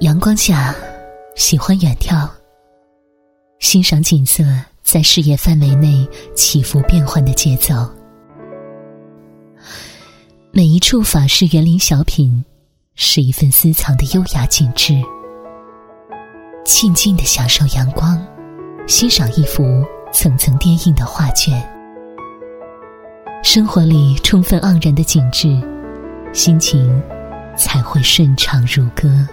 阳光下喜欢远眺。欣赏景色在视野范围内起伏变换的节奏。每一处法式园林小品是一份私藏的优雅景致。静静的享受阳光欣赏一幅层层叠映的画卷。生活里充分盎然的景致心情才会顺畅如歌。